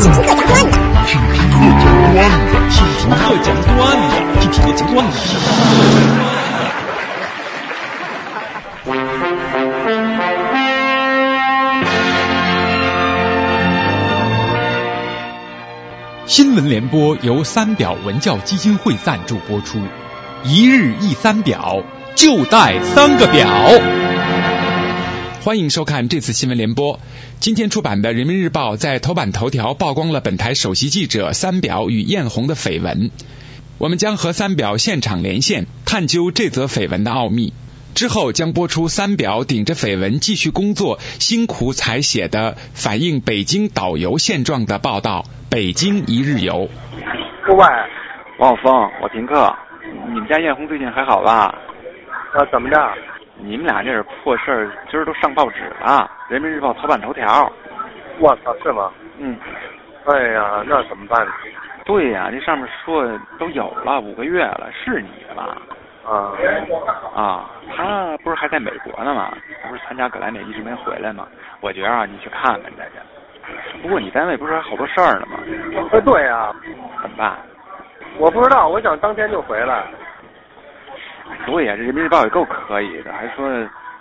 听听讲段子，听听讲段子，听听讲段子。新闻联播由三表文教基金会赞助播出，一日一三表，就带三个表。欢迎收看这次新闻联播。今天出版的《人民日报》在头版头条曝光了本台首席记者三表与艳红的绯闻。我们将和三表现场连线，探究这则绯闻的奥秘。之后将播出三表顶着绯闻继续工作，辛苦采写的反映北京导游现状的报道《北京一日游》。喂，王晓峰，我停课。你们家艳红最近还好吧？啊，怎么着？你们俩这点破事儿，今儿都上报纸了，《人民日报》头版头条。我操，是吗？嗯。哎呀，那怎么办？对呀，这上面说都有了五个月了，是你的吧？啊。啊，他不是还在美国呢吗？他不是参加格莱美一直没回来吗？我觉得啊，你去看看这去。不过你单位不是还好多事儿呢吗？哎，对呀。怎么办？我不知道，我想当天就回来。对呀，这人民日报也够可以的，还说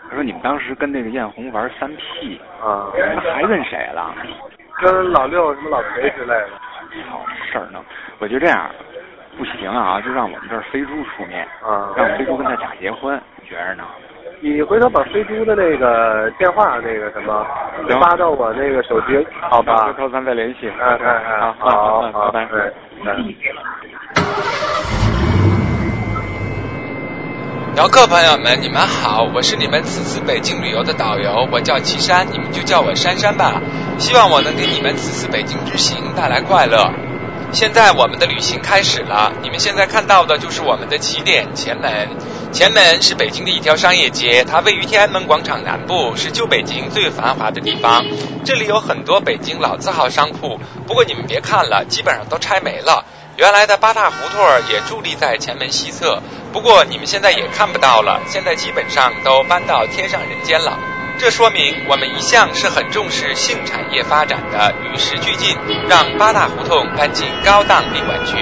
还说你们当时跟那个艳红玩三 P 啊，那还跟谁了？跟老六什么老裴之类的。好事儿呢，我就这样，不行啊，就让我们这儿飞猪出面啊，让飞猪跟他假结婚，你觉着呢？你回头把飞猪的那个电话那个什么发到我那个手机，好吧？回头咱再联系。哎哎哎，好，好，拜拜。游客朋友们，你们好，我是你们此次北京旅游的导游，我叫岐山，你们就叫我珊珊吧。希望我能给你们此次北京之行带来快乐。现在我们的旅行开始了，你们现在看到的就是我们的起点前门。前门是北京的一条商业街，它位于天安门广场南部，是旧北京最繁华的地方。这里有很多北京老字号商铺，不过你们别看了，基本上都拆没了。原来的八大胡同也伫立在前门西侧，不过你们现在也看不到了，现在基本上都搬到天上人间了。这说明我们一向是很重视性产业发展的，与时俱进，让八大胡同搬进高档宾馆区。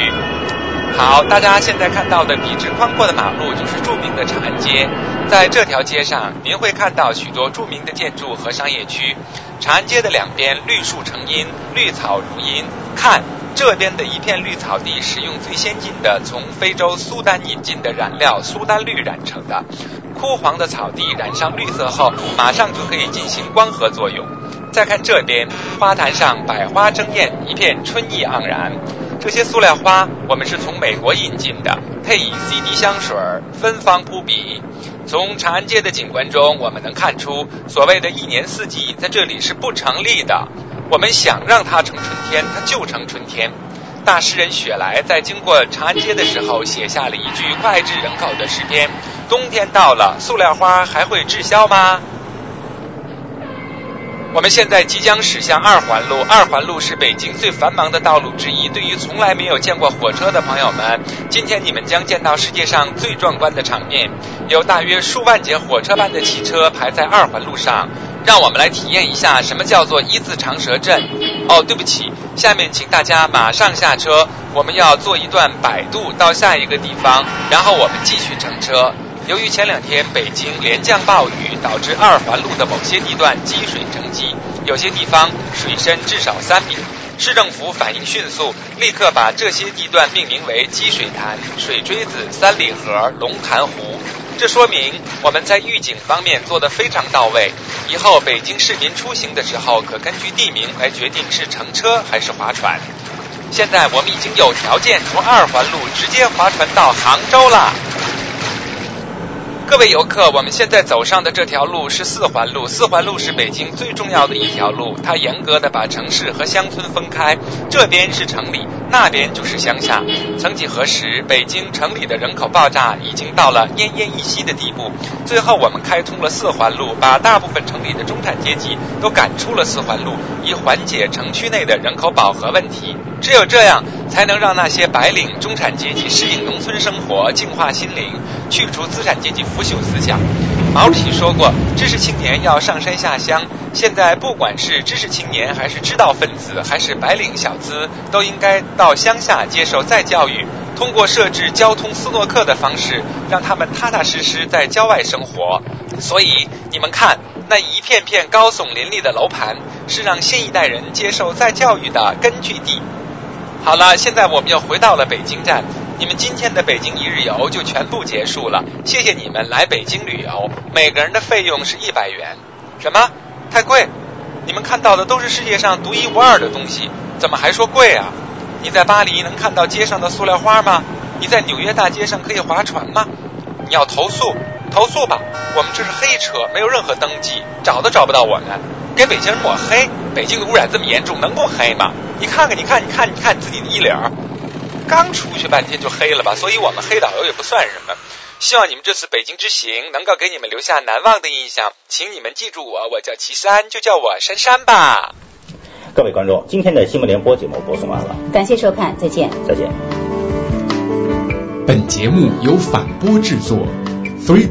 好，大家现在看到的笔直宽阔的马路就是著名的长安街，在这条街上您会看到许多著名的建筑和商业区。长安街的两边绿树成荫，绿草如茵，看。这边的一片绿草地，是用最先进的从非洲苏丹引进的染料苏丹绿染成的。枯黄的草地染上绿色后，马上就可以进行光合作用。再看这边，花坛上百花争艳，一片春意盎然。这些塑料花我们是从美国引进的，配以 CD 香水，芬芳扑鼻。从长安街的景观中，我们能看出，所谓的一年四季在这里是不成立的。我们想让它成春天，它就成春天。大诗人雪莱在经过长安街的时候，写下了一句脍炙人口的诗篇：“冬天到了，塑料花还会滞销吗？”我们现在即将驶向二环路，二环路是北京最繁忙的道路之一。对于从来没有见过火车的朋友们，今天你们将见到世界上最壮观的场面：有大约数万节火车般的汽车排在二环路上。让我们来体验一下什么叫做一字长蛇阵。哦，对不起，下面请大家马上下车，我们要坐一段摆渡到下一个地方，然后我们继续乘车。由于前两天北京连降暴雨，导致二环路的某些地段积水成积，有些地方水深至少三米。市政府反应迅速，立刻把这些地段命名为积水潭、水锥子、三里河、龙潭湖。这说明我们在预警方面做得非常到位。以后北京市民出行的时候，可根据地名来决定是乘车还是划船。现在我们已经有条件从二环路直接划船到杭州了。各位游客，我们现在走上的这条路是四环路。四环路是北京最重要的一条路，它严格的把城市和乡村分开，这边是城里，那边就是乡下。曾几何时，北京城里的人口爆炸已经到了奄奄一息的地步。最后，我们开通了四环路，把大部分城里的中产阶级都赶出了四环路，以缓解城区内的人口饱和问题。只有这样，才能让那些白领中产阶级适应农村生活，净化心灵，去除资产阶级腐朽思想。毛主席说过，知识青年要上山下乡。现在不管是知识青年，还是知道分子，还是白领小资，都应该到乡下接受再教育。通过设置交通斯诺克的方式，让他们踏踏实实在郊外生活。所以你们看，那一片片高耸林立的楼盘，是让新一代人接受再教育的根据地。好了，现在我们又回到了北京站。你们今天的北京一日游就全部结束了，谢谢你们来北京旅游。每个人的费用是一百元。什么？太贵？你们看到的都是世界上独一无二的东西，怎么还说贵啊？你在巴黎能看到街上的塑料花吗？你在纽约大街上可以划船吗？你要投诉？投诉吧，我们这是黑车，没有任何登记，找都找不到我们。给北京人抹黑？北京的污染这么严重，能不黑吗？你看看，你看，你看，你看你自己的衣领，刚出去半天就黑了吧？所以我们黑导游也不算什么。希望你们这次北京之行能够给你们留下难忘的印象，请你们记住我，我叫齐山，就叫我珊珊吧。各位观众，今天的新闻联播节目播送完了，感谢收看，再见。再见。本节目由反播制作，three